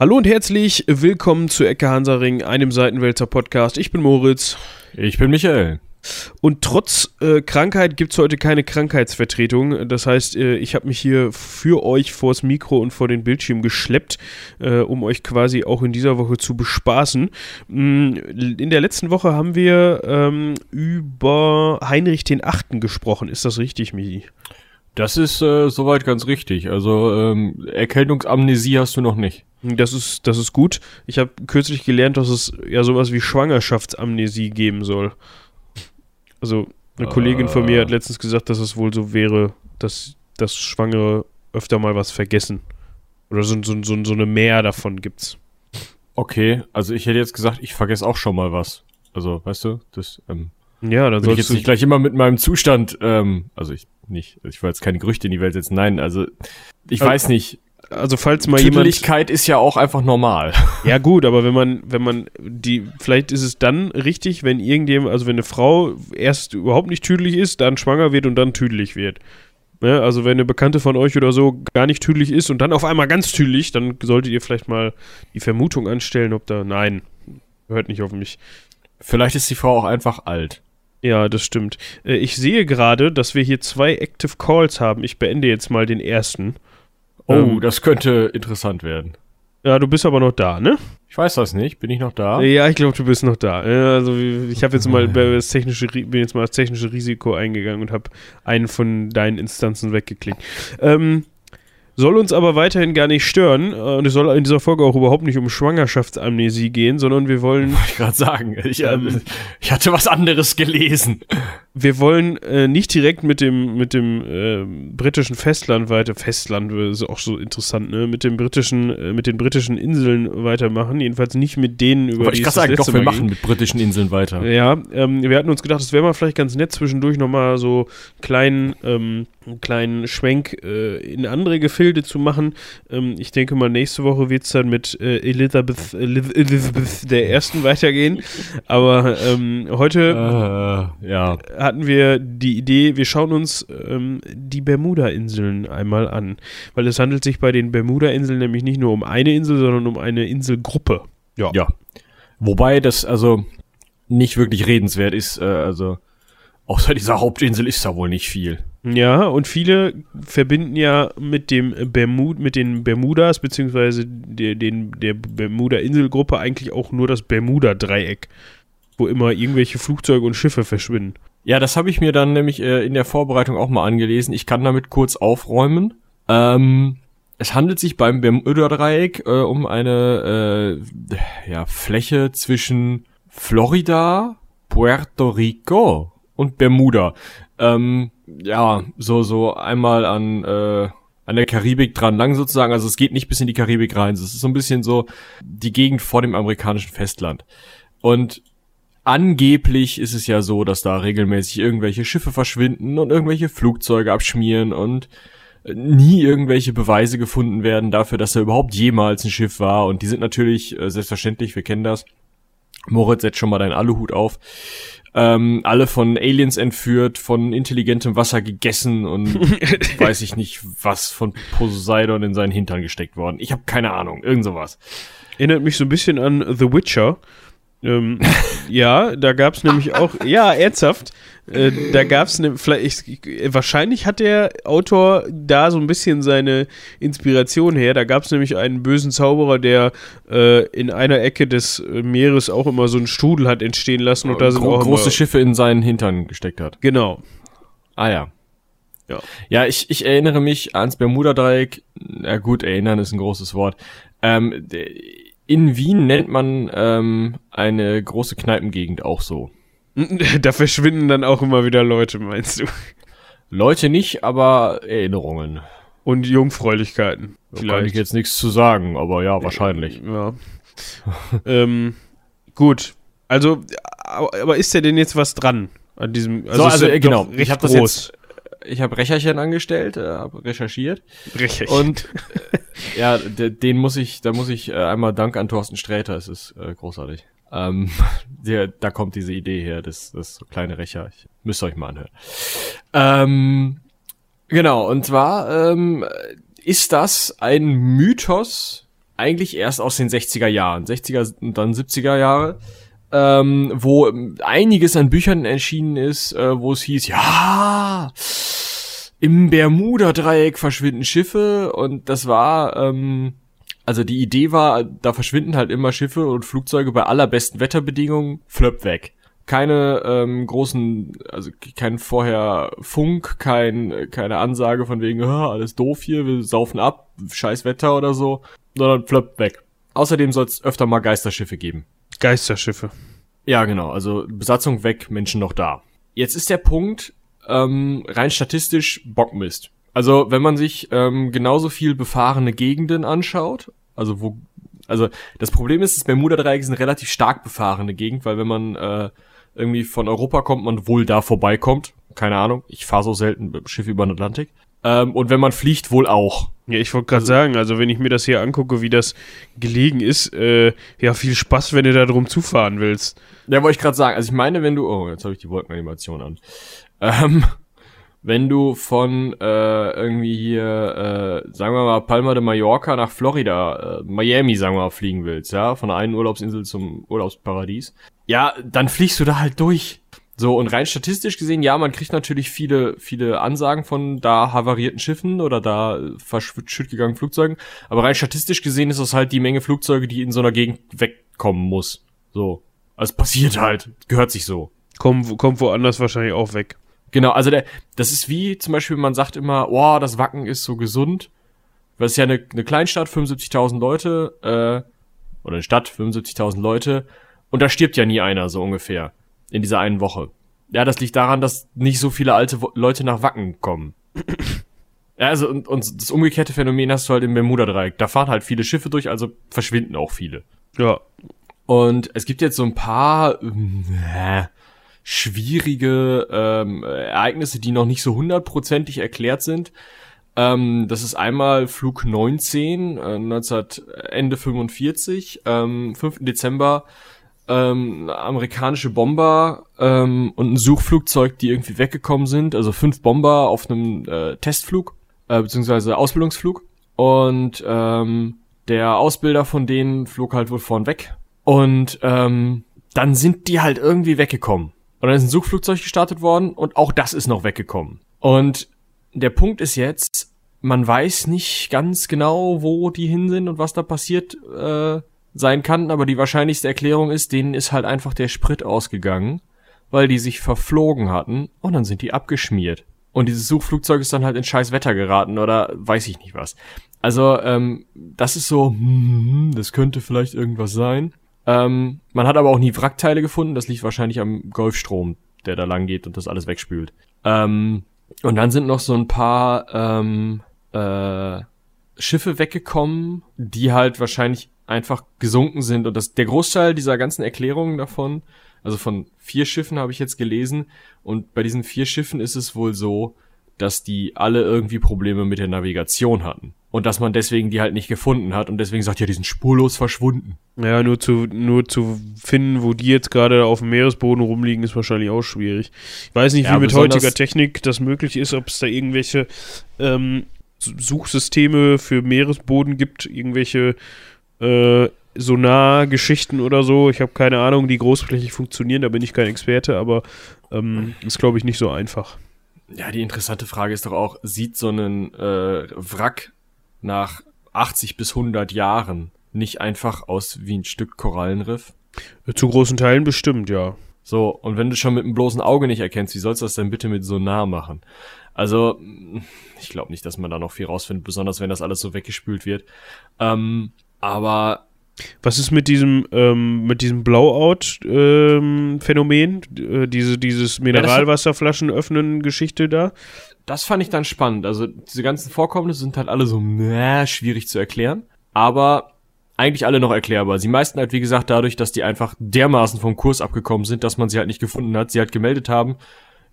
Hallo und herzlich willkommen zu Ecke Hansaring, einem Seitenwälzer Podcast. Ich bin Moritz. Ich bin Michael. Und trotz äh, Krankheit gibt es heute keine Krankheitsvertretung. Das heißt, äh, ich habe mich hier für euch vors Mikro und vor den Bildschirm geschleppt, äh, um euch quasi auch in dieser Woche zu bespaßen. Mm, in der letzten Woche haben wir ähm, über Heinrich den Achten gesprochen. Ist das richtig, Michi? Das ist äh, soweit ganz richtig. Also ähm, Erkältungsamnesie hast du noch nicht. Das ist, das ist gut. Ich habe kürzlich gelernt, dass es ja sowas wie Schwangerschaftsamnesie geben soll. Also eine Kollegin von mir hat letztens gesagt, dass es wohl so wäre, dass, dass Schwangere öfter mal was vergessen. Oder so, so, so, so eine Mehr davon gibt's. Okay, also ich hätte jetzt gesagt, ich vergesse auch schon mal was. Also, weißt du, das, ähm, ja, dann soll ich jetzt nicht gleich immer mit meinem Zustand, ähm, also ich nicht, ich will jetzt keine Gerüchte in die Welt setzen, nein, also ich also, weiß nicht, also falls mal jemand. ist ja auch einfach normal. Ja, gut, aber wenn man, wenn man die, vielleicht ist es dann richtig, wenn irgendjemand, also wenn eine Frau erst überhaupt nicht tüdelig ist, dann schwanger wird und dann tüdelig wird. Ne, also wenn eine Bekannte von euch oder so gar nicht tüdelig ist und dann auf einmal ganz tüdelig, dann solltet ihr vielleicht mal die Vermutung anstellen, ob da, nein, hört nicht auf mich. Vielleicht ist die Frau auch einfach alt. Ja, das stimmt. Äh, ich sehe gerade, dass wir hier zwei Active Calls haben. Ich beende jetzt mal den ersten. Oh, ähm, das könnte interessant werden. Ja, du bist aber noch da, ne? Ich weiß das nicht. Bin ich noch da? Ja, ich glaube, du bist noch da. Also ich habe jetzt mal das technische, bin jetzt mal das technische Risiko eingegangen und habe einen von deinen Instanzen weggeklickt. Ähm, soll uns aber weiterhin gar nicht stören. Und es soll in dieser Folge auch überhaupt nicht um Schwangerschaftsamnesie gehen, sondern wir wollen. Wollte ich gerade sagen. Ich, ähm, ich, hatte was anderes gelesen. Wir wollen äh, nicht direkt mit dem, mit dem äh, britischen Festland weiter. Festland ist auch so interessant, ne? Mit dem britischen, äh, mit den britischen Inseln weitermachen. Jedenfalls nicht mit denen, über aber die ich kann sagen, doch, wir machen mit britischen Inseln weiter. Ja, ähm, wir hatten uns gedacht, es wäre mal vielleicht ganz nett, zwischendurch nochmal so kleinen. Ähm, einen kleinen Schwenk äh, in andere Gefilde zu machen. Ähm, ich denke mal, nächste Woche wird es dann mit äh, Elizabeth, Elizabeth der Ersten weitergehen. Aber ähm, heute äh, ja. Hatten wir die Idee, wir schauen uns ähm, die Bermuda-Inseln einmal an. Weil es handelt sich bei den Bermuda-Inseln nämlich nicht nur um eine Insel, sondern um eine Inselgruppe. Ja. ja. Wobei das also nicht wirklich redenswert ist, äh, also außer dieser Hauptinsel ist da wohl nicht viel. Ja, und viele verbinden ja mit dem Bermud, mit den Bermudas, beziehungsweise der, den, der Bermuda-Inselgruppe eigentlich auch nur das Bermuda-Dreieck, wo immer irgendwelche Flugzeuge und Schiffe verschwinden. Ja, das habe ich mir dann nämlich äh, in der Vorbereitung auch mal angelesen. Ich kann damit kurz aufräumen. Ähm, es handelt sich beim Bermuda-Dreieck äh, um eine äh, ja, Fläche zwischen Florida, Puerto Rico und Bermuda. Ähm, ja, so, so einmal an, äh, an der Karibik dran lang sozusagen. Also es geht nicht bis in die Karibik rein. Es ist so ein bisschen so die Gegend vor dem amerikanischen Festland. Und angeblich ist es ja so, dass da regelmäßig irgendwelche Schiffe verschwinden und irgendwelche Flugzeuge abschmieren und nie irgendwelche Beweise gefunden werden dafür, dass da überhaupt jemals ein Schiff war. Und die sind natürlich, äh, selbstverständlich, wir kennen das. Moritz, setz schon mal deinen Aluhut auf ähm, alle von Aliens entführt, von intelligentem Wasser gegessen und weiß ich nicht, was von Poseidon in seinen Hintern gesteckt worden. Ich habe keine Ahnung, irgend sowas. Erinnert mich so ein bisschen an The Witcher. Ähm, ja, da gab es nämlich auch, ja, ernsthaft, äh, da gab es ne, vielleicht, wahrscheinlich hat der Autor da so ein bisschen seine Inspiration her. Da gab es nämlich einen bösen Zauberer, der äh, in einer Ecke des Meeres auch immer so einen Strudel hat entstehen lassen und da sind Gro auch große Schiffe in seinen Hintern gesteckt hat. Genau. Ah ja. Ja, ja ich, ich erinnere mich ans Bermuda-Dreieck. Na gut, erinnern ist ein großes Wort. Ähm, in Wien nennt man ähm, eine große Kneipengegend auch so. Da verschwinden dann auch immer wieder Leute, meinst du? Leute nicht, aber Erinnerungen. Und Jungfräulichkeiten. Da kann ich jetzt nichts zu sagen, aber ja, wahrscheinlich. Ja. ähm, gut. Also, aber ist ja denn jetzt was dran an diesem? Also, so, also ja genau. Ich habe das jetzt. Ich habe Recherchen angestellt, äh, habe recherchiert. Recherchiert. Und äh, ja, den muss ich, da muss ich äh, einmal Dank an Thorsten Sträter. Es ist äh, großartig. Ähm, der, da kommt diese Idee her, das, das so kleine Rächer. Ich müsst euch mal anhören. Ähm, genau, und zwar ähm, ist das ein Mythos eigentlich erst aus den 60er Jahren, 60er und dann 70er Jahre, ähm, wo einiges an Büchern erschienen ist, äh, wo es hieß, ja, im Bermuda-Dreieck verschwinden Schiffe und das war, ähm, also die Idee war, da verschwinden halt immer Schiffe und Flugzeuge bei allerbesten Wetterbedingungen, flöpp weg. Keine ähm, großen, also kein vorher Funk, kein, keine Ansage von wegen, ah, alles doof hier, wir saufen ab, scheiß Wetter oder so, sondern flöpp weg. Außerdem soll es öfter mal Geisterschiffe geben. Geisterschiffe. Ja, genau. Also Besatzung weg, Menschen noch da. Jetzt ist der Punkt, ähm, rein statistisch Bockmist. Also wenn man sich ähm, genauso viel befahrene Gegenden anschaut, also wo, also das Problem ist, das Bermuda-Dreieck ist eine relativ stark befahrene Gegend, weil wenn man äh, irgendwie von Europa kommt, man wohl da vorbeikommt. Keine Ahnung, ich fahre so selten Schiffe über den Atlantik. Ähm, und wenn man fliegt, wohl auch. Ja, ich wollte gerade also, sagen, also wenn ich mir das hier angucke, wie das gelegen ist, äh, ja, viel Spaß, wenn du da drum zufahren willst. Ja, wollte ich gerade sagen. Also ich meine, wenn du, oh, jetzt habe ich die Wolkenanimation an. Ähm, wenn du von äh, irgendwie hier, äh, sagen wir mal, Palma de Mallorca nach Florida, äh, Miami, sagen wir mal, fliegen willst, ja, von der einen Urlaubsinsel zum Urlaubsparadies, ja, dann fliegst du da halt durch. So, und rein statistisch gesehen, ja, man kriegt natürlich viele, viele Ansagen von da havarierten Schiffen oder da verschütt gegangenen Flugzeugen. Aber rein statistisch gesehen ist das halt die Menge Flugzeuge, die in so einer Gegend wegkommen muss. So. Also passiert halt. Gehört sich so. Kommt, kommt woanders wahrscheinlich auch weg. Genau, also der, das ist wie zum Beispiel, man sagt immer, oh, das Wacken ist so gesund. Weil es ist ja eine, eine Kleinstadt, 75.000 Leute, äh, oder eine Stadt, 75.000 Leute. Und da stirbt ja nie einer, so ungefähr. In dieser einen Woche. Ja, das liegt daran, dass nicht so viele alte Leute nach Wacken kommen. ja, also, und, und das umgekehrte Phänomen hast du halt im Bermuda-Dreieck. Da fahren halt viele Schiffe durch, also verschwinden auch viele. Ja. Und es gibt jetzt so ein paar, äh, schwierige ähm, Ereignisse, die noch nicht so hundertprozentig erklärt sind. Ähm, das ist einmal Flug 19, äh, 19, Ende 45, ähm, 5. Dezember, ähm, amerikanische Bomber ähm, und ein Suchflugzeug, die irgendwie weggekommen sind. Also fünf Bomber auf einem äh, Testflug, äh, beziehungsweise Ausbildungsflug. Und ähm, der Ausbilder von denen flog halt wohl vorn weg. Und ähm, dann sind die halt irgendwie weggekommen. Und dann ist ein Suchflugzeug gestartet worden und auch das ist noch weggekommen. Und der Punkt ist jetzt, man weiß nicht ganz genau, wo die hin sind und was da passiert äh, sein kann, aber die wahrscheinlichste Erklärung ist, denen ist halt einfach der Sprit ausgegangen, weil die sich verflogen hatten und dann sind die abgeschmiert. Und dieses Suchflugzeug ist dann halt in scheiß Wetter geraten oder weiß ich nicht was. Also, ähm, das ist so, hm, das könnte vielleicht irgendwas sein. Ähm, man hat aber auch nie Wrackteile gefunden. Das liegt wahrscheinlich am Golfstrom, der da lang geht und das alles wegspült. Ähm, und dann sind noch so ein paar ähm, äh, Schiffe weggekommen, die halt wahrscheinlich einfach gesunken sind. Und das, der Großteil dieser ganzen Erklärungen davon, also von vier Schiffen habe ich jetzt gelesen. Und bei diesen vier Schiffen ist es wohl so, dass die alle irgendwie Probleme mit der Navigation hatten. Und dass man deswegen die halt nicht gefunden hat und deswegen sagt, ja, die sind spurlos verschwunden. Ja, nur zu, nur zu finden, wo die jetzt gerade auf dem Meeresboden rumliegen, ist wahrscheinlich auch schwierig. Ich weiß nicht, ja, wie mit heutiger Technik das möglich ist, ob es da irgendwelche ähm, Suchsysteme für Meeresboden gibt, irgendwelche äh, Sonar-Geschichten oder so. Ich habe keine Ahnung, die großflächig funktionieren, da bin ich kein Experte, aber ähm, ist, glaube ich, nicht so einfach. Ja, die interessante Frage ist doch auch, sieht so ein äh, Wrack nach 80 bis 100 Jahren nicht einfach aus wie ein Stück Korallenriff? Zu großen Teilen bestimmt, ja. So, und wenn du schon mit dem bloßen Auge nicht erkennst, wie sollst du das denn bitte mit Sonar machen? Also, ich glaube nicht, dass man da noch viel rausfindet, besonders wenn das alles so weggespült wird. Ähm, aber was ist mit diesem, ähm, mit diesem Blowout-Phänomen? Ähm, äh, diese, dieses Mineralwasserflaschen öffnen Geschichte da? Das fand ich dann spannend. Also, diese ganzen Vorkommnisse sind halt alle so mäh, schwierig zu erklären. Aber eigentlich alle noch erklärbar. Sie meisten halt, wie gesagt, dadurch, dass die einfach dermaßen vom Kurs abgekommen sind, dass man sie halt nicht gefunden hat. Sie halt gemeldet haben,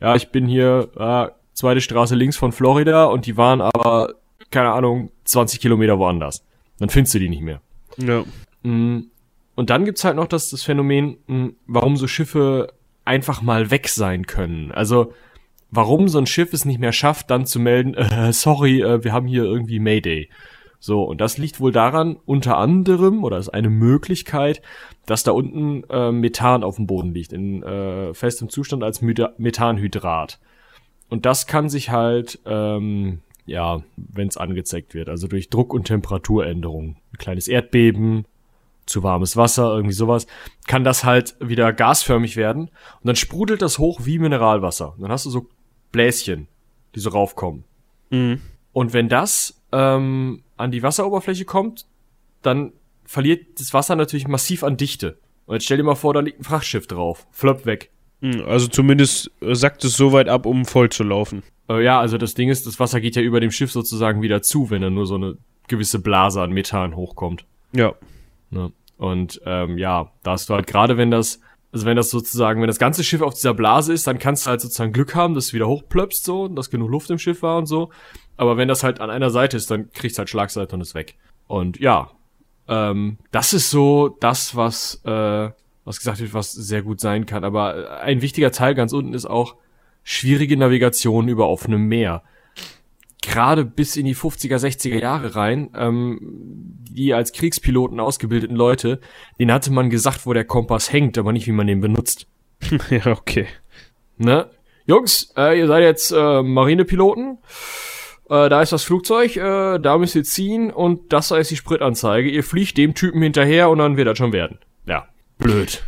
ja, ich bin hier, äh, zweite Straße links von Florida und die waren aber, keine Ahnung, 20 Kilometer woanders. Dann findest du die nicht mehr. Ja. Mm, und dann gibt's halt noch das, das Phänomen, mm, warum so Schiffe einfach mal weg sein können. Also, warum so ein Schiff es nicht mehr schafft, dann zu melden, äh, sorry, äh, wir haben hier irgendwie Mayday. So, und das liegt wohl daran, unter anderem, oder ist eine Möglichkeit, dass da unten äh, Methan auf dem Boden liegt, in äh, festem Zustand als Methanhydrat. Und das kann sich halt, ähm, ja, wenn es angezeigt wird, also durch Druck- und Temperaturänderungen, ein kleines Erdbeben, zu warmes Wasser, irgendwie sowas, kann das halt wieder gasförmig werden und dann sprudelt das hoch wie Mineralwasser. Und dann hast du so Bläschen, die so raufkommen. Mhm. Und wenn das ähm, an die Wasseroberfläche kommt, dann verliert das Wasser natürlich massiv an Dichte. Und jetzt stell dir mal vor, da liegt ein Frachtschiff drauf. Flöpp weg. Mhm, Also zumindest äh, sackt es so weit ab, um voll zu laufen. Äh, ja, also das Ding ist, das Wasser geht ja über dem Schiff sozusagen wieder zu, wenn da nur so eine gewisse Blase an Methan hochkommt. Ja. Ne? Und ähm, ja, da hast du halt gerade, wenn das, also wenn das sozusagen, wenn das ganze Schiff auf dieser Blase ist, dann kannst du halt sozusagen Glück haben, dass es wieder hochplöpst so, und dass genug Luft im Schiff war und so. Aber wenn das halt an einer Seite ist, dann kriegst du halt Schlagseite und ist weg. Und ja, ähm, das ist so das, was, äh, was gesagt wird, was sehr gut sein kann. Aber äh, ein wichtiger Teil ganz unten ist auch schwierige Navigation über offenem Meer. Gerade bis in die 50er, 60er Jahre rein, ähm, die als Kriegspiloten ausgebildeten Leute, denen hatte man gesagt, wo der Kompass hängt, aber nicht, wie man den benutzt. ja, okay. Ne? Jungs, äh, ihr seid jetzt äh, Marinepiloten. Äh, da ist das Flugzeug, äh, da müsst ihr ziehen und das ist die Spritanzeige. Ihr fliegt dem Typen hinterher und dann wird das schon werden. Ja, blöd.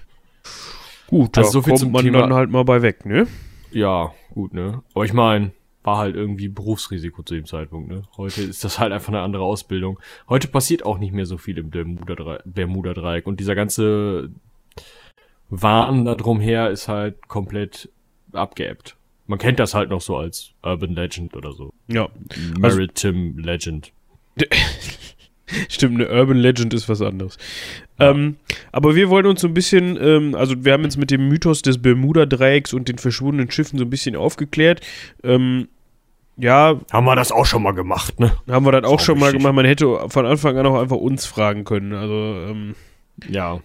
Gut, Also so viel kommt zum man Thema- dann halt mal bei weg, ne? Ja, gut, ne? Aber ich meine, war halt irgendwie Berufsrisiko zu dem Zeitpunkt, ne? Heute ist das halt einfach eine andere Ausbildung. Heute passiert auch nicht mehr so viel im Bermuda-Dre- Bermuda-Dreieck und dieser ganze Wahn da drumher ist halt komplett abgeebbt. Man kennt das halt noch so als Urban Legend oder so. Ja. Also- Maritime Legend. Stimmt, eine Urban Legend ist was anderes. Ähm, aber wir wollen uns so ein bisschen, ähm, also wir haben jetzt mit dem Mythos des Bermuda-Dreiecks und den verschwundenen Schiffen so ein bisschen aufgeklärt. Ähm, ja, Haben wir das auch schon mal gemacht, ne? haben wir das auch auch schon mal gemacht. Man hätte von Anfang an auch einfach uns fragen können. Also, ähm, Ja,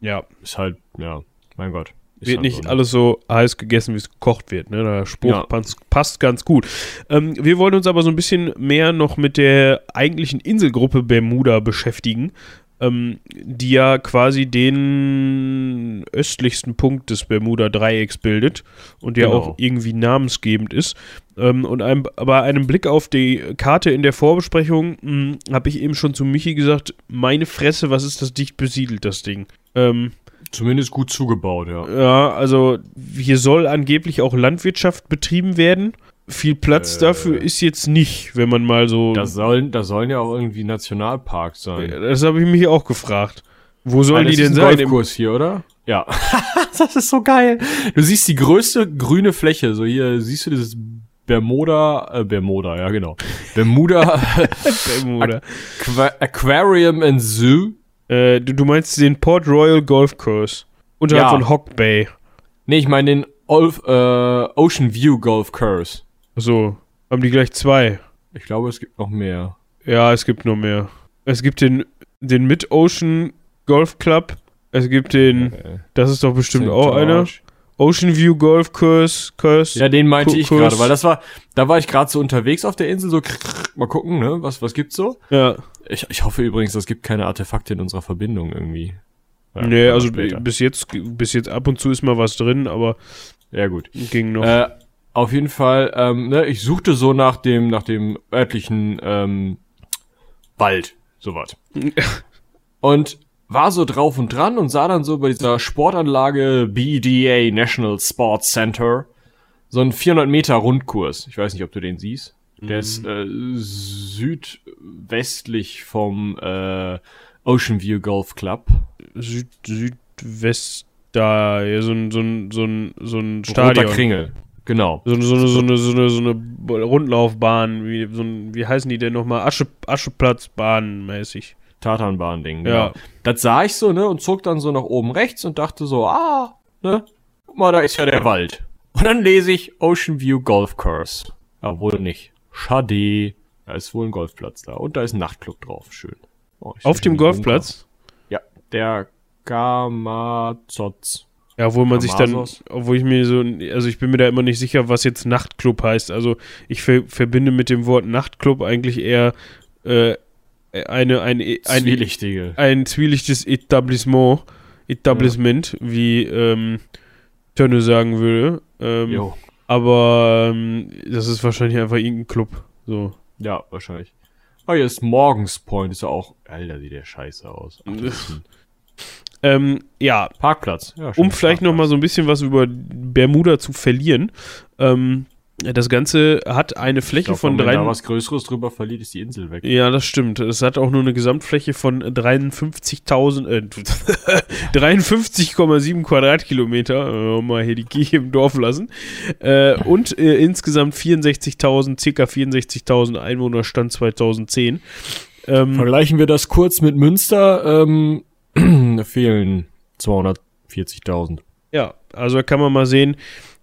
ja, ist halt, ja, mein Gott. Wird halt nicht so, ne? alles so heiß gegessen, wie es gekocht wird. Ne? Der Spruch Ja. passt, passt ganz gut. Ähm, wir wollen uns aber so ein bisschen mehr noch mit der eigentlichen Inselgruppe Bermuda beschäftigen, ähm, die ja quasi den östlichsten Punkt des Bermuda-Dreiecks bildet und ja Genau. auch irgendwie namensgebend ist. Ähm, und einem, bei einem Blick auf die Karte in der Vorbesprechung habe ich eben schon zu Michi gesagt, meine Fresse, was ist das dicht besiedelt, das Ding. Ähm, Zumindest gut zugebaut, ja. ja, also hier soll angeblich auch Landwirtschaft betrieben werden. Viel Platz Äh. dafür ist jetzt nicht, wenn man mal so. Da sollen, da sollen ja auch irgendwie Nationalparks sein. das habe ich mich auch gefragt. Wo sollen Ah, die das denn sein? Im, Golfkurs hier, oder? Ja. das ist so geil. Du siehst die größte grüne Fläche. So hier siehst du dieses Bermuda, äh, Bermuda, ja genau. Bermuda Bermuda. Aqua Aquarium and Zoo. Äh, du, du meinst den Port Royal Golf Course. Unterhalb Ja. von Hawk Bay. Nee, ich meine den Olf, äh, Ocean View Golf Course. So, haben die gleich zwei. Ich glaube, es gibt noch mehr. Ja, es gibt noch mehr. Es gibt den, den Mid-Ocean Golf Club. Es gibt den, Äh, das ist doch bestimmt St. auch einer. Ocean View Golf Course. Course. Ja, den meinte ich gerade, weil das war, da war ich gerade so unterwegs auf der Insel, so mal gucken, ne, was, was gibt's so? ja. Ich, ich hoffe übrigens, es gibt keine Artefakte in unserer Verbindung irgendwie. Ja, Nee, also später. bis jetzt, bis jetzt ab und zu ist mal was drin, aber Ja, gut. ging noch. Äh, auf jeden Fall, ähm, ne, ich suchte so nach dem, nach dem örtlichen ähm, Wald, sowas. und war so drauf und dran und sah dann so bei dieser Sportanlage BDA National Sports Center so einen 400 Meter Rundkurs. Ich weiß nicht, ob du den siehst. Der ist äh, südwestlich vom äh, Ocean View Golf Club. Süd, Südwest da, ja, so ein, so ein, so ein, so ein Roter Stadion. Kringel. Genau. So, eine- so, eine, so, eine, so, eine, so eine Rundlaufbahn, wie, so ein, wie heißen die denn nochmal? Asche, Ascheplatzbahn mäßig. Tatanbahn-Ding. Ja. Genau. Das sah ich so, ne, und zog dann so nach oben rechts und dachte so, ah, ne, guck mal, da ist ja der Wald. Und dann lese ich Ocean View Golf Course. Ja, wohl nicht. Schade. Da ist wohl ein Golfplatz da. Und da ist ein Nachtclub drauf. Schön. Oh, Auf dem Golfplatz? Ja, der Gamazotz. Ja, obwohl man sich dann, obwohl ich mir so, also ich bin mir da immer nicht sicher, was jetzt Nachtclub heißt. Also ich ver verbinde mit dem Wort Nachtclub eigentlich eher äh, eine, ein, ein, Zwielichtige. ein zwielichtiges Etablissement, Etablissement, wie ähm, Tönne sagen würde. Ähm, Jo. aber ähm, das ist wahrscheinlich einfach irgendein Club. So. Ja, wahrscheinlich. Oh, hier ist Morgens Point, ist ja auch. Alter, sieht der scheiße aus. Ähm, ja, Parkplatz. Ja, um vielleicht noch mal Parkplatz. so ein bisschen was über Bermuda zu verlieren. Ähm, das Ganze hat eine Ich Fläche glaub, von wenn drei. da was Größeres drüber verliert, ist die Insel weg. Ja, das stimmt. Es hat auch nur eine Gesamtfläche von 53.000, äh, 53,7 Quadratkilometer. Äh, mal hier die Kirche im Dorf lassen. Äh, und äh, insgesamt 64.000, circa 64.000 Einwohner Stand 2010. Ähm, Vergleichen wir das kurz mit Münster, ähm, da fehlen 240.000. Ja, also da kann man mal sehen,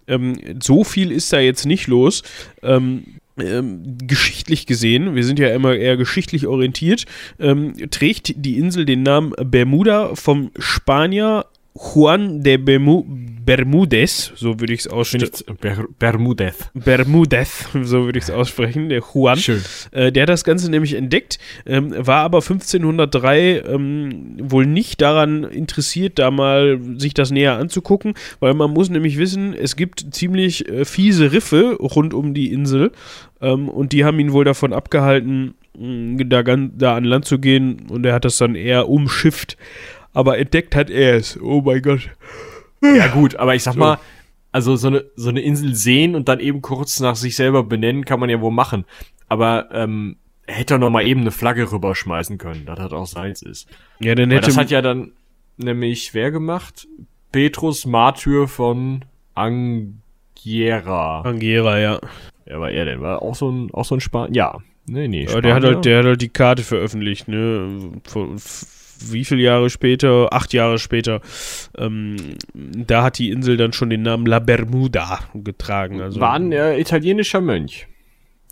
ähm, so viel ist da jetzt nicht los. Ähm, ähm, geschichtlich gesehen, wir sind ja immer eher geschichtlich orientiert, ähm, trägt die Insel den Namen Bermuda vom Spanier Juan de Bermu Bermudez, so würde ich es aussprechen. Ber Bermudez. Bermudez, so würde ich es aussprechen, der Juan. Schön. Äh, der hat das Ganze nämlich entdeckt, ähm, war aber 1503 ähm, wohl nicht daran interessiert, da mal sich das näher anzugucken, weil man muss nämlich wissen, es gibt ziemlich äh, fiese Riffe rund um die Insel ähm, und die haben ihn wohl davon abgehalten, mh, da, da an Land zu gehen und er hat das dann eher umschifft. Aber entdeckt hat er es. Oh mein Gott. Ja gut, aber ich sag So. mal, also so eine, so eine Insel sehen und dann eben kurz nach sich selber benennen, kann man ja wohl machen. Aber ähm, er hätte doch noch mal eben eine Flagge rüberschmeißen können, dass das auch seins ist. Ja, dann Weil hätte das hat ja dann nämlich wer gemacht? Petrus Martyr von Angera. Angera, ja. Wer war er denn? War auch so ein, auch so ein Spanier? Ja. Nee, nee, Ja, der hat halt, der hat halt die Karte veröffentlicht, ne? Von, wie viele Jahre später? Acht Jahre später. Ähm, da hat die Insel dann schon den Namen La Bermuda getragen. Also, war ein äh, italienischer Mönch.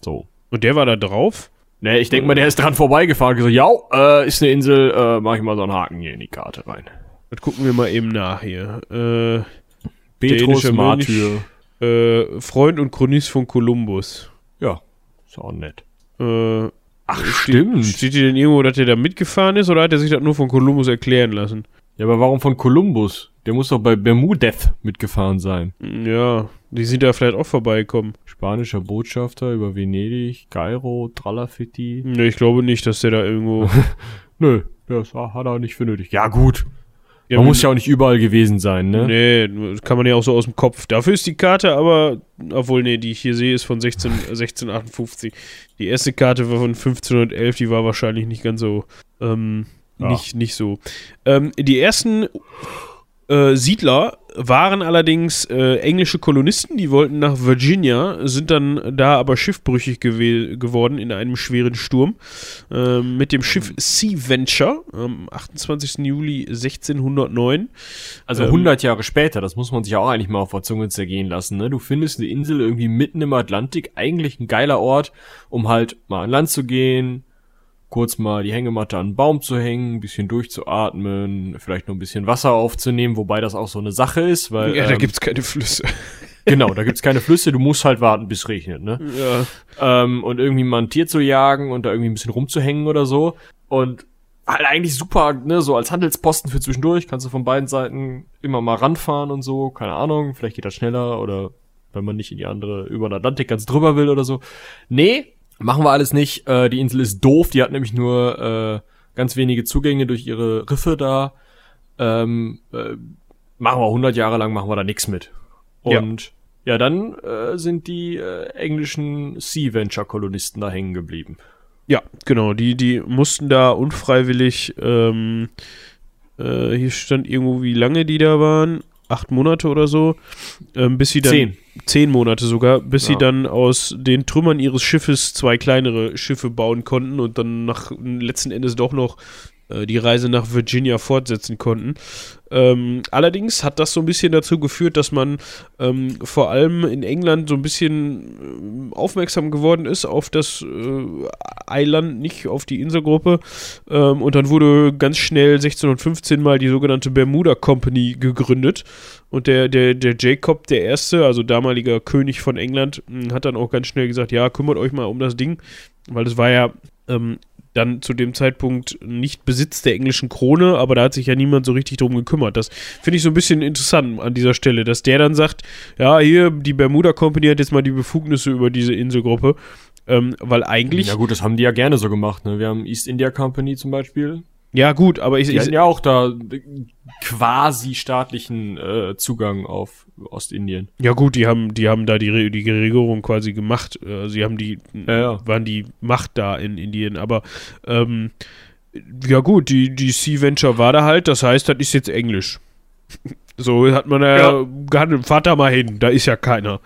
So. und der war da drauf? Ne, ich denke mal, der ist dran vorbeigefahren und gesagt, ja, äh, ist eine Insel, äh, mach ich mal so einen Haken hier in die Karte rein. Das gucken wir mal eben nach hier. Äh, Petrus Martyr. äh, Freund und Chronist von Kolumbus. Ja, ist auch nett. Äh, Ach, steht, steht hier denn irgendwo, dass der da mitgefahren ist oder hat er sich das nur von Kolumbus erklären lassen? Ja, aber warum von Kolumbus? Der muss doch bei Bermudez mitgefahren sein. Ja, die sind da vielleicht auch vorbeigekommen. Spanischer Botschafter über Venedig, Kairo, Tralafitti. Ne, ich glaube nicht, dass der da irgendwo. Nö, das hat er nicht für nötig. Ja, gut. Ja, Man muss ja auch nicht überall gewesen sein, ne? Nee, das kann man ja auch so aus dem Kopf. Dafür ist die Karte aber, obwohl, nee, die ich hier sehe, ist von 16, 1658. Die erste Karte war von 1511, die war wahrscheinlich nicht ganz so, ähm, Ja. nicht, nicht so. Ähm, die ersten äh, Siedler waren allerdings äh, englische Kolonisten, die wollten nach Virginia, sind dann da aber schiffbrüchig gewe geworden in einem schweren Sturm. Ähm, mit dem Schiff Sea Venture am 28. Juli 1609. Also Ähm, 100 Jahre später, das muss man sich auch eigentlich mal auf der Zunge zergehen lassen, ne? Du findest eine Insel irgendwie mitten im Atlantik, eigentlich ein geiler Ort, um halt mal an Land zu gehen, kurz mal die Hängematte an einen Baum zu hängen, ein bisschen durchzuatmen, vielleicht noch ein bisschen Wasser aufzunehmen, wobei das auch so eine Sache ist, weil Ja, da ähm, gibt's keine Flüsse. genau, da gibt's keine Flüsse, du musst halt warten, bis es regnet, ne? Ja. ähm, und irgendwie mal ein Tier zu jagen und da irgendwie ein bisschen rumzuhängen oder so. Und halt eigentlich super, ne, so als Handelsposten für zwischendurch, kannst du von beiden Seiten immer mal ranfahren und so, keine Ahnung, vielleicht geht das schneller oder wenn man nicht in die andere, über den Atlantik ganz drüber will oder so. Nee, machen wir alles nicht. Äh, die Insel ist doof, die hat nämlich nur äh, ganz wenige Zugänge durch ihre Riffe da. Ähm, äh, machen wir 100 Jahre lang, machen wir da nichts mit. Ja. Und ja, dann äh, sind die äh, englischen Sea Venture Kolonisten da hängen geblieben. Ja, genau. Die, die mussten da unfreiwillig, ähm, äh, hier stand irgendwo, wie lange die da waren. Acht Monate oder so. Ähm, bis sie dann. Zehn. Zehn Monate sogar, bis sie Ja. dann aus den Trümmern ihres Schiffes zwei kleinere Schiffe bauen konnten und dann nach letzten Endes doch noch äh, die Reise nach Virginia fortsetzen konnten. Ähm, allerdings hat das so ein bisschen dazu geführt, dass man ähm, vor allem in England so ein bisschen ähm, aufmerksam geworden ist auf das äh, Eiland, nicht auf die Inselgruppe. Ähm, und dann wurde ganz schnell 1615 mal die sogenannte Bermuda Company gegründet. Und der, der, der Jacob der Erste, also damaliger König von England, mh, hat dann auch ganz schnell gesagt, ja, kümmert euch mal um das Ding, weil es war ja ähm, dann zu dem Zeitpunkt nicht Besitz der englischen Krone, aber da hat sich ja niemand so richtig drum gekümmert. Das finde ich so ein bisschen interessant an dieser Stelle, dass der dann sagt, ja, hier, die Bermuda Company hat jetzt mal die Befugnisse über diese Inselgruppe, ähm, weil eigentlich... Ja gut, das haben die ja gerne so gemacht. Ne? Wir haben East India Company zum Beispiel. Ja gut, aber ich... Die ich ja auch da quasi staatlichen äh, Zugang auf Ostindien. ja gut, die haben, die haben da die, die Regierung quasi gemacht. Äh, sie haben die, Ja, ja. waren die Macht da in Indien, aber ähm, ja gut, die, die Sea Venture war da halt, das heißt, das ist jetzt Englisch. So hat man ja, Ja. gehandelt, fahr da mal hin, da ist ja keiner.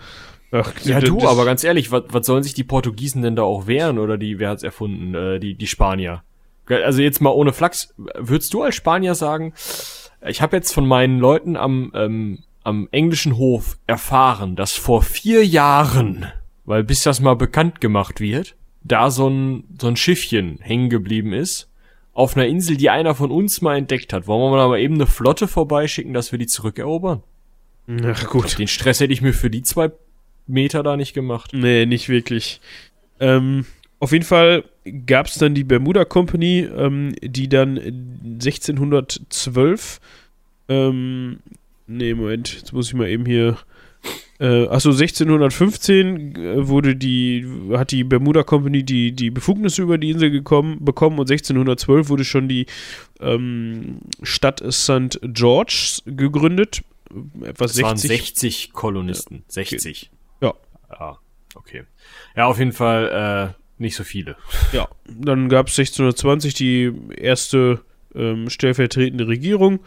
Ach, Ja, du, aber ganz ehrlich, was, was sollen sich die Portugiesen denn da auch wehren oder die, wer hat's erfunden, äh, die, die Spanier? Also jetzt mal ohne Flachs, würdest du als Spanier sagen, ich habe jetzt von meinen Leuten am, ähm, am englischen Hof erfahren, dass vor vier Jahren, weil bis das mal bekannt gemacht wird, da so ein, so ein Schiffchen hängen geblieben ist, auf einer Insel, die einer von uns mal entdeckt hat. Wollen wir mal eben eine Flotte vorbeischicken, dass wir die zurückerobern? Ach gut. Den Stress hätte ich mir für die zwei Meter da nicht gemacht. Nee, nicht wirklich. Ähm, auf jeden Fall gab es dann die Bermuda Company, ähm, die dann 1612, ähm, nee, Moment, jetzt muss ich mal eben hier, äh, achso, 1615 äh, wurde die, hat die Bermuda Company die, die Befugnisse über die Insel gekommen, bekommen und 1612 wurde schon die ähm, Stadt St. George gegründet. Etwas Es waren 60 60 Kolonisten. 60. Ja. Ja, okay. Ja, auf jeden Fall äh, nicht so viele. Ja, dann gab es 1620 die erste ähm, stellvertretende Regierung.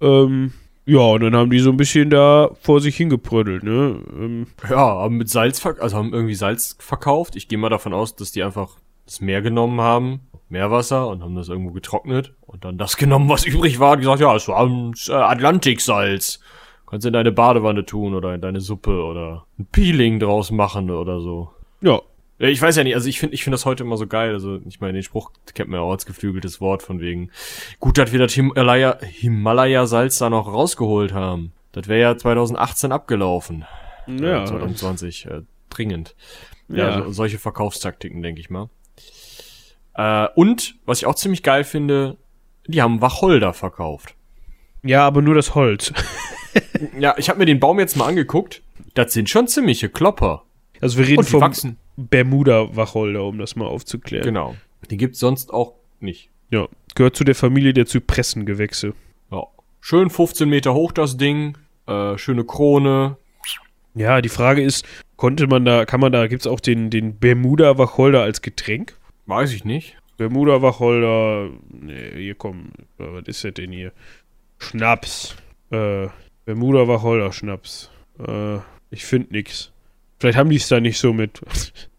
Ähm, ja, und dann haben die so ein bisschen da vor sich hingeprödelt, ne? Ähm, Ja, haben mit Salz, also haben irgendwie Salz verkauft. Ich gehe mal davon aus, dass die einfach das Meer genommen haben, Meerwasser und haben das irgendwo getrocknet und dann das genommen, was übrig war und gesagt, ja, es war ein äh, Atlantiksalz. Kannst in deine Badewanne tun oder in deine Suppe oder ein Peeling draus machen oder so. Ja, Ich weiß ja nicht, also ich finde ich finde das heute immer so geil. Also ich meine, den Spruch kennt man ja auch als geflügeltes Wort von wegen, gut, dass wir das Himalaya- Himalaya-Salz da noch rausgeholt haben. Das wäre ja 2018 abgelaufen. ja, Äh, 2020, äh, dringend. Ja, ja. so, solche Verkaufstaktiken, denke ich mal. Äh, und, was ich auch ziemlich geil finde, die haben Wacholder verkauft. ja, aber nur das Holz. Ja, ich habe mir den Baum jetzt mal angeguckt. Das sind schon ziemliche Klopper. Also wir reden Und die vom wachsen. Bermuda-Wacholder, um das mal aufzuklären. Genau. Die gibt's sonst auch nicht. Ja, gehört zu der Familie der Zypressengewächse. Ja. Schön 15 Meter hoch das Ding. Äh, schöne Krone. Ja, die Frage ist, konnte man da, kann man da, gibt's auch den, den Bermuda-Wacholder als Getränk? Weiß ich nicht. Bermuda-Wacholder, nee, hier komm, was ist das denn hier? Schnaps. Äh, Bermuda-Wacholder-Schnaps. Äh, ich finde nix. Vielleicht haben die es da nicht so mit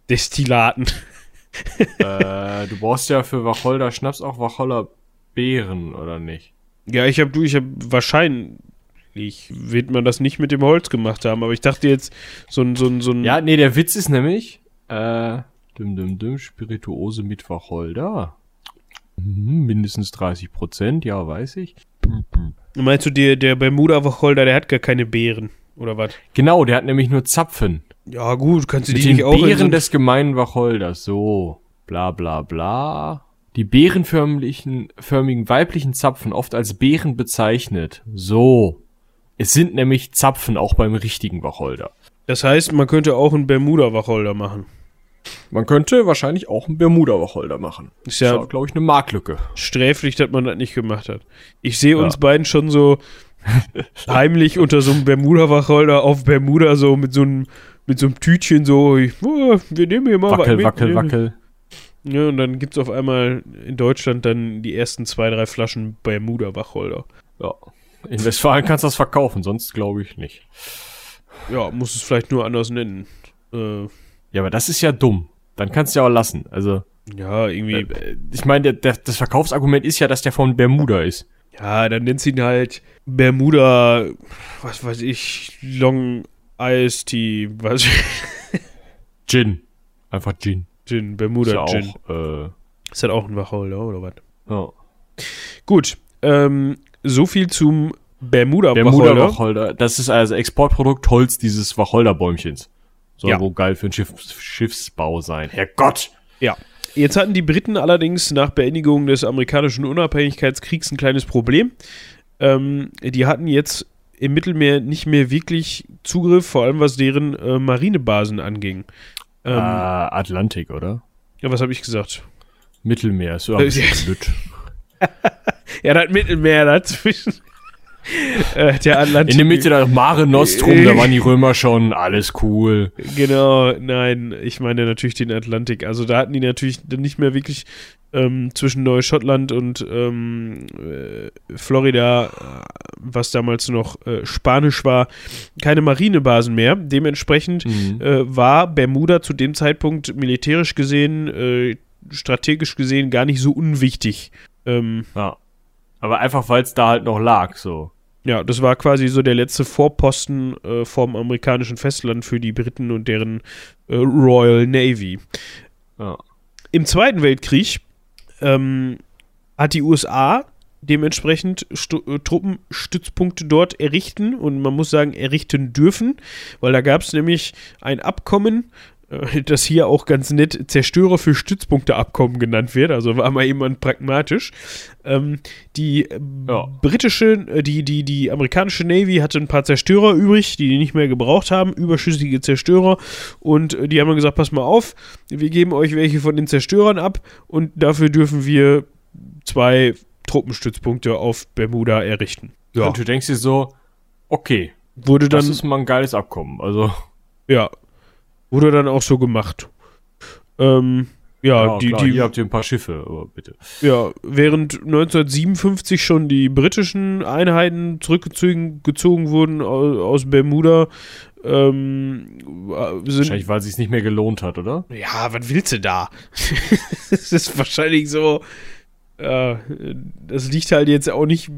Destillaten. äh, du brauchst ja für Wacholder Schnaps auch Wacholder Beeren, oder nicht? Ja, ich habe du, ich habe wahrscheinlich wird man das nicht mit dem Holz gemacht haben, aber ich dachte jetzt so ein so ein so ein Ja, nee, der Witz ist nämlich, äh, düm, düm, düm, Spirituose mit Wacholder. Mhm, mindestens 30 Prozent, ja, weiß ich. meinst du der der Bermuda Wacholder, der hat gar keine Beeren oder was? Genau, der hat nämlich nur Zapfen. Ja, gut, kannst du Mit die nicht auch so Beeren des gemeinen Wacholders. So, bla bla bla. Die beerenförmigen förmigen weiblichen Zapfen oft als Beeren bezeichnet. So. Es sind nämlich Zapfen auch beim richtigen Wacholder. Das heißt, man könnte auch einen Bermuda Wacholder machen. Man könnte wahrscheinlich auch einen Bermuda-Wacholder machen. Ist ja- glaube ich, eine Marktlücke. Sträflich, dass man das nicht gemacht hat. Ich sehe Ja. uns beiden schon so heimlich unter so einem Bermuda-Wacholder auf Bermuda so mit so einem mit so einem Tütchen so, ich, oh, wir nehmen hier mal Wackel, wackel, wackel. Ja, und dann gibt's auf einmal in Deutschland dann die ersten zwei, drei Flaschen Bermuda-Wacholder. Ja. In Westfalen kannst du das verkaufen, sonst glaube ich nicht. Ja, muss es vielleicht nur anders nennen. Äh, Ja, aber das ist ja dumm. Dann kannst du ja auch lassen. Also, ja, irgendwie, äh, ich meine, das Verkaufsargument ist ja, dass der von Bermuda ist. ja, dann nennt sie ihn halt Bermuda, was weiß ich, Long Tea, was Gin. Einfach Gin. Gin, Ist Bermuda ja Gin. auch, äh, Ist das auch ein Wacholder oder was? ja. Gut, ähm, so viel zum Bermuda Bermuda Wacholder. Wacholder. Das ist also Exportprodukt Holz dieses Wacholderbäumchens. Soll Ja. wohl geil für den Schiff, Schiffsbau sein. Herrgott! Ja. Jetzt hatten die Briten allerdings nach Beendigung des amerikanischen Unabhängigkeitskriegs ein kleines Problem. Ähm, die hatten jetzt im Mittelmeer nicht mehr wirklich Zugriff, vor allem was deren äh, Marinebasen anging. Ähm, äh, Atlantik, oder? Ja, was habe ich gesagt? Mittelmeer, ist so ein bisschen blöd. ja, das Mittelmeer dazwischen. Äh, der Atlantik. In der Mitte der Mare Nostrum, da waren die Römer schon, alles cool. Genau, nein, ich meine natürlich den Atlantik. Also da hatten die natürlich nicht mehr wirklich ähm, zwischen Neuschottland und ähm, äh, Florida, was damals noch äh, Spanisch war, keine Marinebasen mehr. Dementsprechend mhm. äh, war Bermuda zu dem Zeitpunkt militärisch gesehen, äh, strategisch gesehen gar nicht so unwichtig. Ähm, ja. Aber einfach, weil es da halt noch lag, so. Ja, das war quasi so der letzte Vorposten äh, vom amerikanischen Festland für die Briten und deren äh, Royal Navy. Ja. Im Zweiten Weltkrieg ähm, hat die USA dementsprechend Stu äh, Truppenstützpunkte dort errichten und man muss sagen errichten dürfen, weil da gab es nämlich ein Abkommen, das hier auch ganz nett Zerstörer für Stützpunkte Abkommen genannt wird, also war mal jemand pragmatisch. Ähm, die ja. britische, äh, die, die, die amerikanische Navy hatte ein paar Zerstörer übrig, die die nicht mehr gebraucht haben, überschüssige Zerstörer und äh, die haben dann gesagt, pass mal auf, wir geben euch welche von den Zerstörern ab und dafür dürfen wir zwei Truppenstützpunkte auf Bermuda errichten. Ja. Und du denkst dir so, okay, wurde dann, das ist mal ein geiles Abkommen, also ja, Wurde dann auch so gemacht. Ähm, ja, ja die, klar, die, hier habt ihr ein paar Schiffe, aber bitte. Ja, während 1957 schon die britischen Einheiten zurückgezogen gezogen wurden aus, aus Bermuda, ähm, sind, wahrscheinlich, weil es sich nicht mehr gelohnt hat, oder? Ja, was willst du da? Es ist wahrscheinlich so, äh, das liegt halt jetzt auch nicht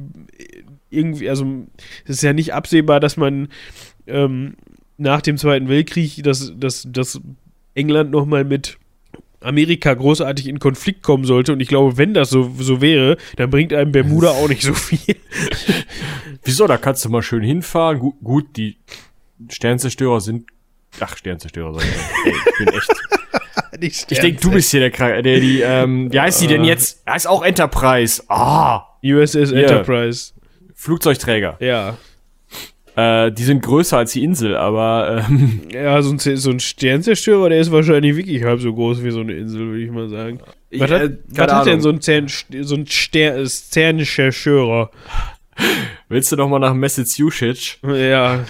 irgendwie, also es ist ja nicht absehbar, dass man ähm, nach dem Zweiten Weltkrieg, dass, dass, dass England nochmal mit Amerika großartig in Konflikt kommen sollte. Und ich glaube, wenn das so, so wäre, dann bringt einem Bermuda auch nicht so viel. Wieso? Da kannst du mal schön hinfahren. Gut, gut die Sternzerstörer sind. Ach, Sternzerstörer sag ich. Ey, ich bin echt. ich denke, du bist hier der Krank, der die, ähm, wie heißt die denn jetzt? Heißt auch Enterprise. Ah. USS Enterprise. Flugzeugträger. Ja. Äh, die sind größer als die Insel, aber. Ähm, ja, so ein, so ein Sternzerstörer, der ist wahrscheinlich wirklich halb so groß wie so eine Insel, würde ich mal sagen. Ich, was hat, äh, was hat denn so ein, Zern, so ein Stern, Sternzerstörer? Willst du noch mal nach Massachusetts? Ja,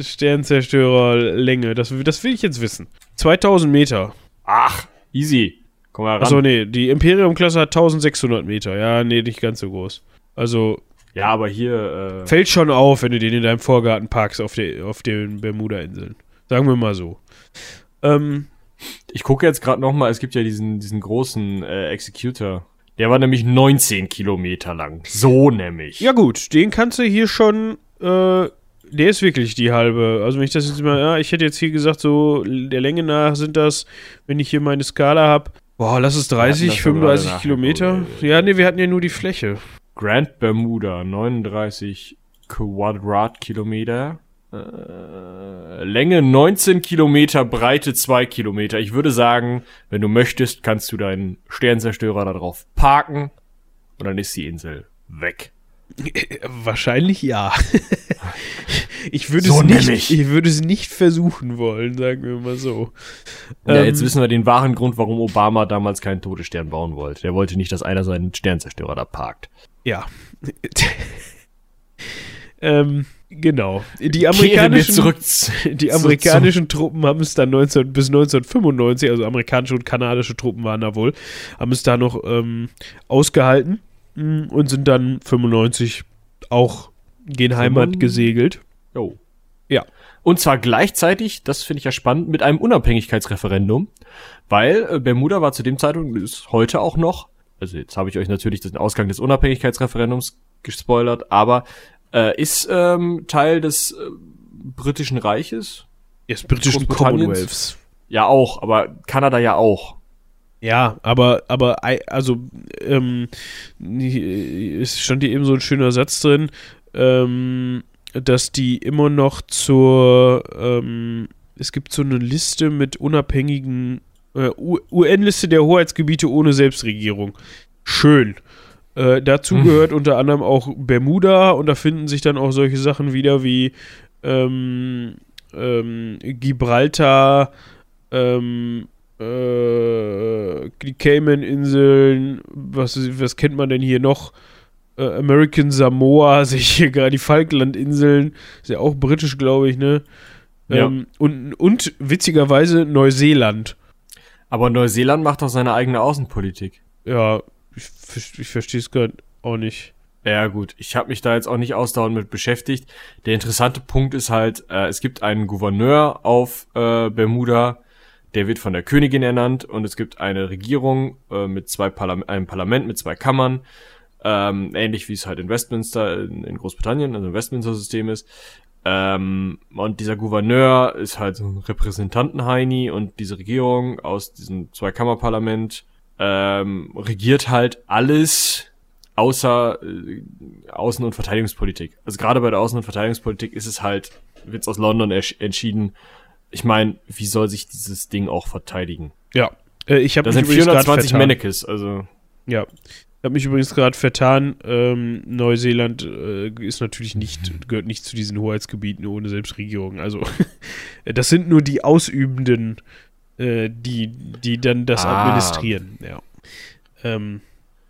Sternzerstörer Länge, das, das will ich jetzt wissen. 2000 Meter. Ach, easy. Komm mal ran. Achso, nee, die Imperium-Klasse hat 1600 Meter. Ja, nee, nicht ganz so groß. Also, ja, aber hier. Äh Fällt schon auf, wenn du den in deinem Vorgarten parkst auf, de, auf den Bermuda-Inseln. Sagen wir mal so. Ähm, ich gucke jetzt gerade noch mal, es gibt ja diesen, diesen großen äh, Executor. Der war nämlich 19 Kilometer lang. So nämlich. Ja gut, den kannst du hier schon, äh, der ist wirklich die halbe. Also wenn ich das jetzt mal, ja, ich hätte jetzt hier gesagt, so der Länge nach sind das, wenn ich hier meine Skala habe, boah, lass es 30, 35 Kilometer. Ja, nee, wir hatten ja nur die Fläche. Grand Bermuda, 39 Quadratkilometer. Äh, Länge 19 Kilometer, Breite 2 Kilometer. Ich würde sagen, wenn du möchtest, kannst du deinen Sternzerstörer darauf parken und dann ist die Insel weg. Wahrscheinlich ja. ich, würde so es nicht, ich würde es nicht versuchen wollen, sagen wir mal so. Ja, ähm, jetzt wissen wir den wahren Grund, warum Obama damals keinen Todesstern bauen wollte. Er wollte nicht, dass einer seinen Sternzerstörer da parkt. Ja. ähm, genau. Die amerikanischen, die amerikanischen Truppen haben es dann 19, bis 1995, also amerikanische und kanadische Truppen waren da wohl, haben es da noch ähm, ausgehalten mm, und sind dann 95 auch gen Heimat gesegelt. Oh. Ja. Und zwar gleichzeitig, das finde ich ja spannend, mit einem Unabhängigkeitsreferendum, weil äh, Bermuda war zu dem Zeitpunkt, ist heute auch noch, also jetzt habe ich euch natürlich den Ausgang des Unabhängigkeitsreferendums gespoilert, aber äh, ist ähm, Teil des äh, britischen Reiches. Des britischen Commonwealths. Ja, auch, aber Kanada ja auch. Ja, aber, aber, also, ähm, es stand hier eben so ein schöner Satz drin, ähm, dass die immer noch zur, ähm, es gibt so eine Liste mit unabhängigen Äh, UN-Liste der Hoheitsgebiete ohne Selbstregierung. Schön. Äh, dazu hm. gehört unter anderem auch Bermuda und da finden sich dann auch solche Sachen wieder wie ähm, ähm, Gibraltar, ähm, äh, die Cayman-Inseln, was, was kennt man denn hier noch? Äh, American Samoa, sehe ich hier gerade, die Falklandinseln, ist ja auch britisch, glaube ich, ne? Ja. Ähm, und, und witzigerweise Neuseeland. Aber Neuseeland macht doch seine eigene Außenpolitik. Ja, ich, ich verstehe es gerade auch nicht. Ja gut, ich habe mich da jetzt auch nicht ausdauernd mit beschäftigt. Der interessante Punkt ist halt, äh, es gibt einen Gouverneur auf äh, Bermuda, der wird von der Königin ernannt und es gibt eine Regierung äh, mit zwei Parlam einem Parlament mit zwei Kammern, ähm, ähnlich wie es halt in Westminster in, in Großbritannien, also im Westminster-System ist. Ähm, und dieser Gouverneur ist halt so ein Repräsentantenheini und diese Regierung aus diesem Zweikammerparlament ähm, regiert halt alles außer äh, Außen- und Verteidigungspolitik. Also gerade bei der Außen- und Verteidigungspolitik ist es halt, wird's aus London entschieden. Ich meine, wie soll sich dieses Ding auch verteidigen? Ja, äh, ich habe Da sind 420 Mannequins, also. Ja, habe mich übrigens gerade vertan. Ähm, Neuseeland äh, ist natürlich nicht, gehört nicht zu diesen Hoheitsgebieten ohne Selbstregierung. Also, das sind nur die Ausübenden, äh, die, die dann das ah. administrieren. Ja. Ähm,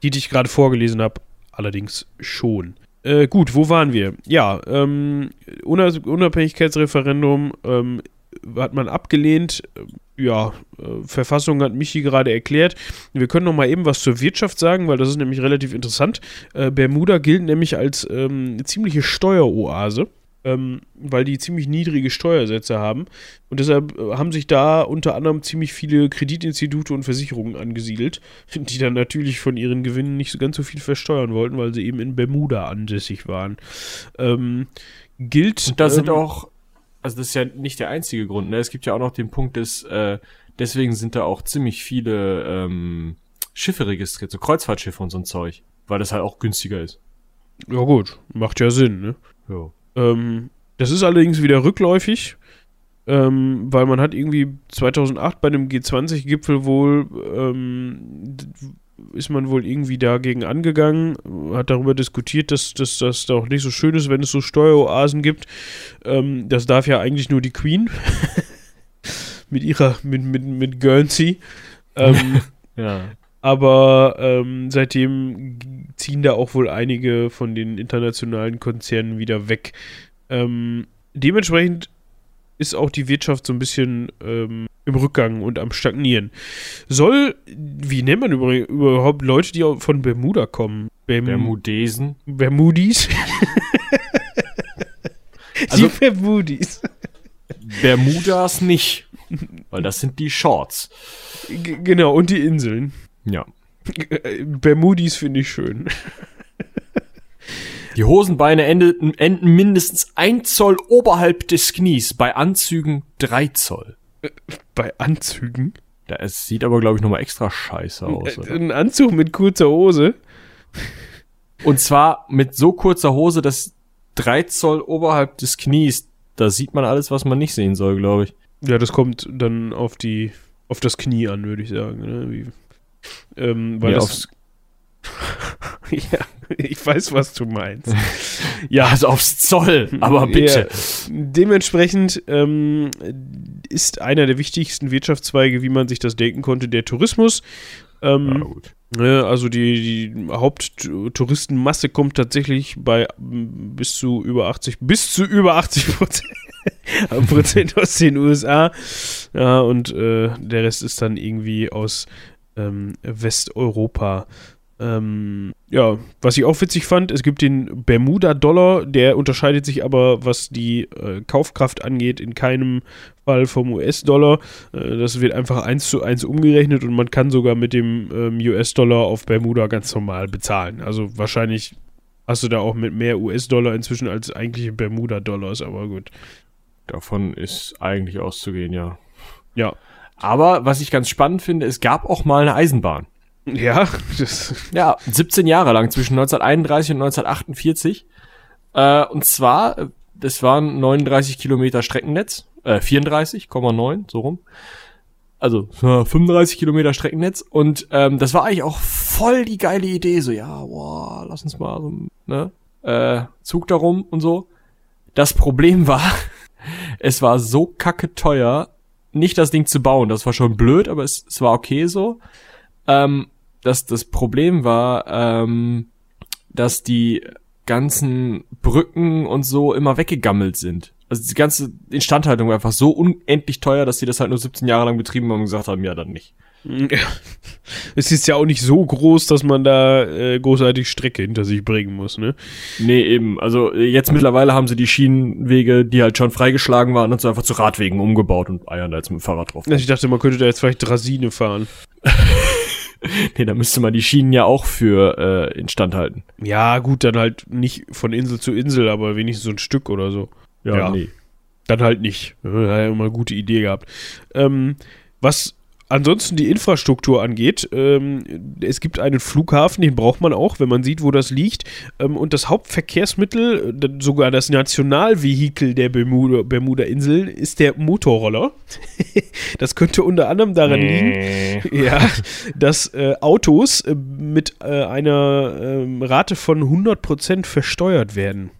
die, die ich gerade vorgelesen habe, allerdings schon. Äh, gut, wo waren wir? Ja, ähm, Unabhängigkeitsreferendum ähm, hat man abgelehnt. Ja, äh, Verfassung hat Michi gerade erklärt. Wir können noch mal eben was zur Wirtschaft sagen, weil das ist nämlich relativ interessant. Äh, Bermuda gilt nämlich als ähm, eine ziemliche Steueroase ähm, weil die ziemlich niedrige Steuersätze haben. Und deshalb äh, haben sich da unter anderem ziemlich viele Kreditinstitute und Versicherungen angesiedelt, die dann natürlich von ihren Gewinnen nicht so ganz so viel versteuern wollten, weil sie eben in Bermuda ansässig waren. Ähm, gilt. Und da sind ähm, auch, also das ist ja nicht der einzige Grund, ne? Es gibt ja auch noch den Punkt des, äh, deswegen sind da auch ziemlich viele ähm, Schiffe registriert, so Kreuzfahrtschiffe und so ein Zeug, weil das halt auch günstiger ist. Ja gut, macht ja Sinn, ne? Ja. Ähm, das ist allerdings wieder rückläufig, ähm, weil man hat irgendwie 2008 bei einem G20-Gipfel wohl, ähm, ist man wohl irgendwie dagegen angegangen, hat darüber diskutiert, dass, dass das doch nicht so schön ist, wenn es so Steueroasen gibt. Ähm, das darf ja eigentlich nur die Queen mit ihrer, mit, mit, mit Guernsey. Ähm, ja. Aber ähm, seitdem ziehen da auch wohl einige von den internationalen Konzernen wieder weg. Ähm, dementsprechend ist auch die Wirtschaft so ein bisschen ähm, im Rückgang und am Stagnieren. Soll, wie nennt man überhaupt Leute, die von Bermuda kommen? Berm Bermudesen? Bermudis? also, die Bermudis. Bermudas nicht, weil das sind die Shorts. G genau, und die Inseln. Ja. Bermudis finde ich schön. Die Hosenbeine enden, enden mindestens ein Zoll oberhalb des Knies, bei Anzügen drei Zoll. Bei Anzügen? Ja, es sieht aber, glaube ich, nochmal extra scheiße aus. Oder? Ein Anzug mit kurzer Hose. Und zwar mit so kurzer Hose, dass drei Zoll oberhalb des Knies, da sieht man alles, was man nicht sehen soll, glaube ich. Ja, das kommt dann auf die, auf das Knie an, würde ich sagen. Ne? Wie, ähm, weil ja, das, ja, ich weiß, was du meinst. ja, also aufs Zoll, aber bitte. Ja, dementsprechend ähm, ist einer der wichtigsten Wirtschaftszweige, wie man sich das denken konnte, der Tourismus. Ähm, ja. Ne, also die, die Haupttouristenmasse kommt tatsächlich bei bis zu über 80, bis zu über 80 Prozent. Prozent aus den USA. Ja, und äh, der Rest ist dann irgendwie aus ähm, Westeuropa. Ähm, ja, was ich auch witzig fand, es gibt den Bermuda-Dollar, der unterscheidet sich aber, was die äh, Kaufkraft angeht, in keinem Fall vom US-Dollar. Äh, das wird einfach eins zu eins umgerechnet und man kann sogar mit dem ähm, US-Dollar auf Bermuda ganz normal bezahlen. Also wahrscheinlich hast du da auch mit mehr US-Dollar inzwischen als eigentliche Bermuda-Dollars, aber gut. Davon ist eigentlich auszugehen, ja. Ja. Aber was ich ganz spannend finde, es gab auch mal eine Eisenbahn. Ja, das ja, 17 Jahre lang, zwischen 1931 und 1948. Äh, und zwar, das waren 39 Kilometer Streckennetz, äh, 34,9, so rum. Also 35 Kilometer Streckennetz und ähm, das war eigentlich auch voll die geile Idee. So, ja, boah, lass uns mal so, ne, äh, Zug darum und so. Das Problem war, es war so kacke teuer, nicht das Ding zu bauen. Das war schon blöd, aber es, es war okay so. Ähm, das, das Problem war, ähm, dass die ganzen Brücken und so immer weggegammelt sind. Also die ganze Instandhaltung war einfach so unendlich teuer, dass sie das halt nur 17 Jahre lang betrieben haben und gesagt haben, ja, dann nicht. Es ist ja auch nicht so groß, dass man da äh, großartig Strecke hinter sich bringen muss, ne? Nee, eben. Also jetzt mittlerweile haben sie die Schienenwege, die halt schon freigeschlagen waren, und so einfach zu Radwegen umgebaut und eiern da jetzt mit dem Fahrrad drauf. Also ich dachte, man könnte da jetzt vielleicht Drasine fahren. nee, da müsste man die Schienen ja auch für äh, instand halten. Ja, gut, dann halt nicht von Insel zu Insel, aber wenigstens so ein Stück oder so. Ja, nee. Dann halt nicht. Ja, hat ja immer eine gute Idee gehabt. Ähm, was ansonsten die Infrastruktur angeht, ähm, es gibt einen Flughafen, den braucht man auch, wenn man sieht, wo das liegt. Ähm, und das Hauptverkehrsmittel, äh, sogar das Nationalvehikel der Bermuda, Bermuda-Inseln, ist der Motorroller. das könnte unter anderem daran liegen, ja, dass äh, Autos äh, mit äh, einer ähm, Rate von 100% versteuert werden.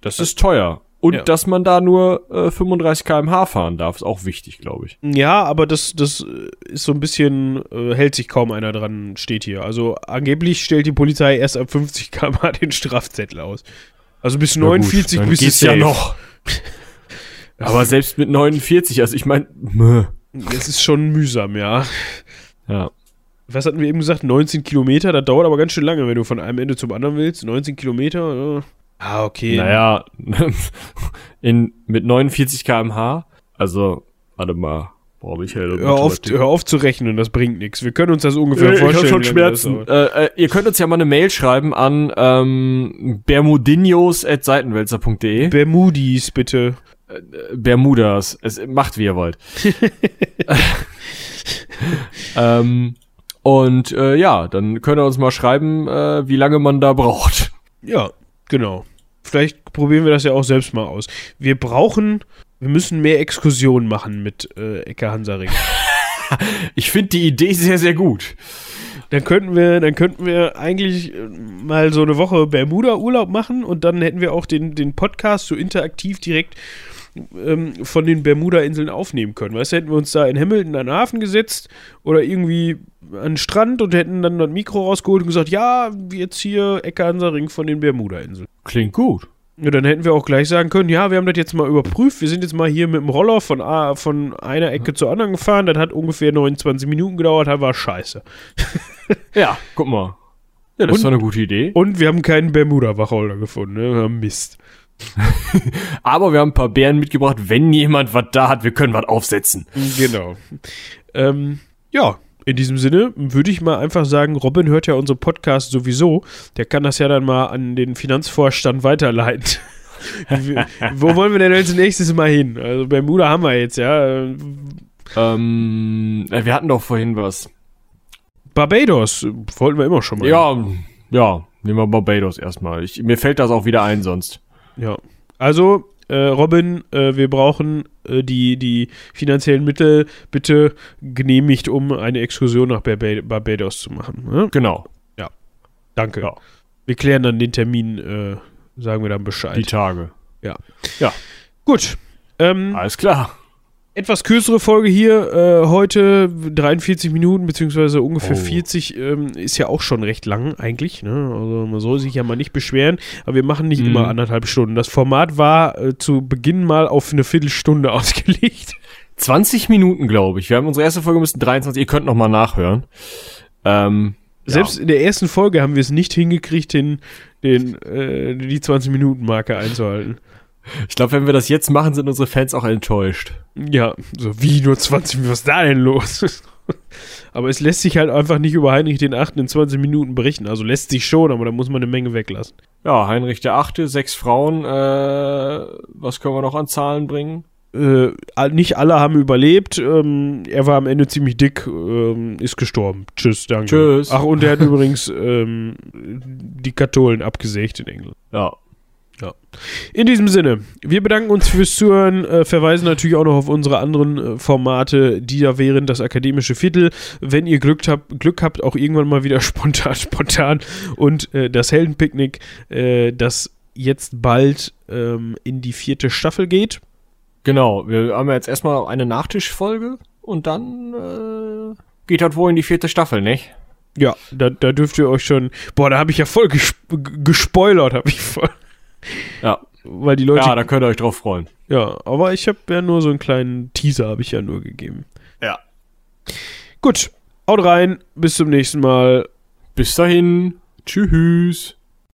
Das ist teuer. Und Ja. dass man da nur äh, 35 km/h fahren darf, ist auch wichtig, glaube ich. Ja, aber das, das äh, ist so ein bisschen, äh, hält sich kaum einer dran, steht hier. Also angeblich stellt die Polizei erst ab 50 km/h den Strafzettel aus. Also bis 49 dann bist du ja noch. Aber selbst mit 49, also ich meine, Das ist schon mühsam, ja. ja. Was hatten wir eben gesagt? 19 Kilometer, das dauert aber ganz schön lange, wenn du von einem Ende zum anderen willst. 19 Kilometer, äh. Ah, okay. Naja, in, mit 49 km/h, also, warte mal, boah, Michael. Hör auf, hör auf zu rechnen, das bringt nichts. Wir können uns das ungefähr Äh, ich vorstellen. hab schon das Schmerzen. dauert. Äh, äh, ihr könnt uns ja mal eine Mail schreiben an ähm, bermudinios.seitenwälzer.de. Bermudis, bitte. Bermudas. Es macht, wie ihr wollt. ähm, und äh, ja, dann könnt ihr uns mal schreiben, äh, wie lange man da braucht. Ja, genau. Vielleicht probieren wir das ja auch selbst mal aus. Wir brauchen, wir müssen mehr Exkursionen machen mit äh, Ecke Hansaring. Ich finde die Idee sehr, sehr gut. Dann könnten wir, dann könnten wir eigentlich äh, mal so eine Woche Bermuda-Urlaub machen und dann hätten wir auch den, den Podcast so interaktiv direkt ähm, von den Bermuda-Inseln aufnehmen können. Weißt du, hätten wir uns da in Hamilton an den Hafen gesetzt oder irgendwie an den Strand und hätten dann das Mikro rausgeholt und gesagt, ja, jetzt hier Ecke Hansaring von den Bermuda-Inseln. Klingt gut. Ja, dann hätten wir auch gleich sagen können, ja, wir haben das jetzt mal überprüft. Wir sind jetzt mal hier mit dem Roller von, A, von einer Ecke zur anderen gefahren. Das hat ungefähr 29 Minuten gedauert, das war scheiße. Ja, guck mal. Ja, das Und- ist doch eine gute Idee. Und wir haben keinen Bermuda-Wacholder gefunden. Ne? Ja, Mist. Aber wir haben ein paar Bären mitgebracht. Wenn jemand was da hat, wir können was aufsetzen. Genau. Ähm, ja, in diesem Sinne würde ich mal einfach sagen, Robin hört ja unsere Podcast sowieso. Der kann das ja dann mal an den Finanzvorstand weiterleiten. Wo wollen wir denn als nächstes mal hin? Also Bermuda haben wir jetzt, ja. Äh, Ähm, äh, wir hatten doch vorhin was. Barbados wollten wir immer schon mal. Ja, ja, nehmen wir Barbados erstmal. Ich, mir fällt das auch wieder ein sonst. Ja. Also, äh, Robin, äh, wir brauchen äh, die, die finanziellen Mittel bitte genehmigt, um eine Exkursion nach Barba Barbados zu machen. Ne? Genau, Danke. Ja. Wir klären dann den Termin, äh, sagen wir dann Bescheid. die Tage. Gut. Ähm, Alles klar. Etwas kürzere Folge hier. Äh, heute 43 Minuten, beziehungsweise ungefähr Oh. 40. Ähm, ist ja auch schon recht lang eigentlich. Ne? Also man soll sich ja mal nicht beschweren. Aber wir machen nicht Mhm. immer anderthalb Stunden. Das Format war äh, zu Beginn mal auf eine Viertelstunde ausgelegt. 20 Minuten, glaube ich. Wir haben unsere erste Folge müssen 23. Ihr könnt noch mal nachhören. Ähm, Selbst in der ersten Folge haben wir es nicht hingekriegt, den, den, äh, die 20-Minuten-Marke einzuhalten. ich glaube, wenn wir das jetzt machen, sind unsere Fans auch enttäuscht. Ja, so wie nur 20 Minuten, was ist da denn los? aber es lässt sich halt einfach nicht über Heinrich den Achten in 20 Minuten berichten. Also lässt sich schon, aber da muss man eine Menge weglassen. Ja, Heinrich der Achte, sechs Frauen. Äh, was können wir noch an Zahlen bringen? Äh, nicht alle haben überlebt. Ähm, er war am Ende ziemlich dick, ähm, ist gestorben. Tschüss, danke. Tschüss. Ach, und er hat übrigens ähm, die Katholen abgesägt in England. Ja. Ja. In diesem Sinne, wir bedanken uns fürs Zuhören, äh, verweisen natürlich auch noch auf unsere anderen äh, Formate, die da wären das akademische Viertel. Wenn ihr Glück habt, Glück habt auch irgendwann mal wieder spontan, spontan und äh, das Heldenpicknick, äh, das jetzt bald ähm, in die vierte Staffel geht. Genau, wir haben jetzt erstmal eine Nachtischfolge und dann äh, geht das wohl in die vierte Staffel, nicht? Ja, da, da dürft ihr euch schon. Boah, da habe ich ja voll gesp gespoilert, habe ich voll. Ja. Weil die Leute. Ja, da könnt ihr euch drauf freuen. Ja, aber ich habe ja nur so einen kleinen Teaser, habe ich ja nur gegeben. Ja. Gut, haut rein, bis zum nächsten Mal. Bis dahin. Tschüss.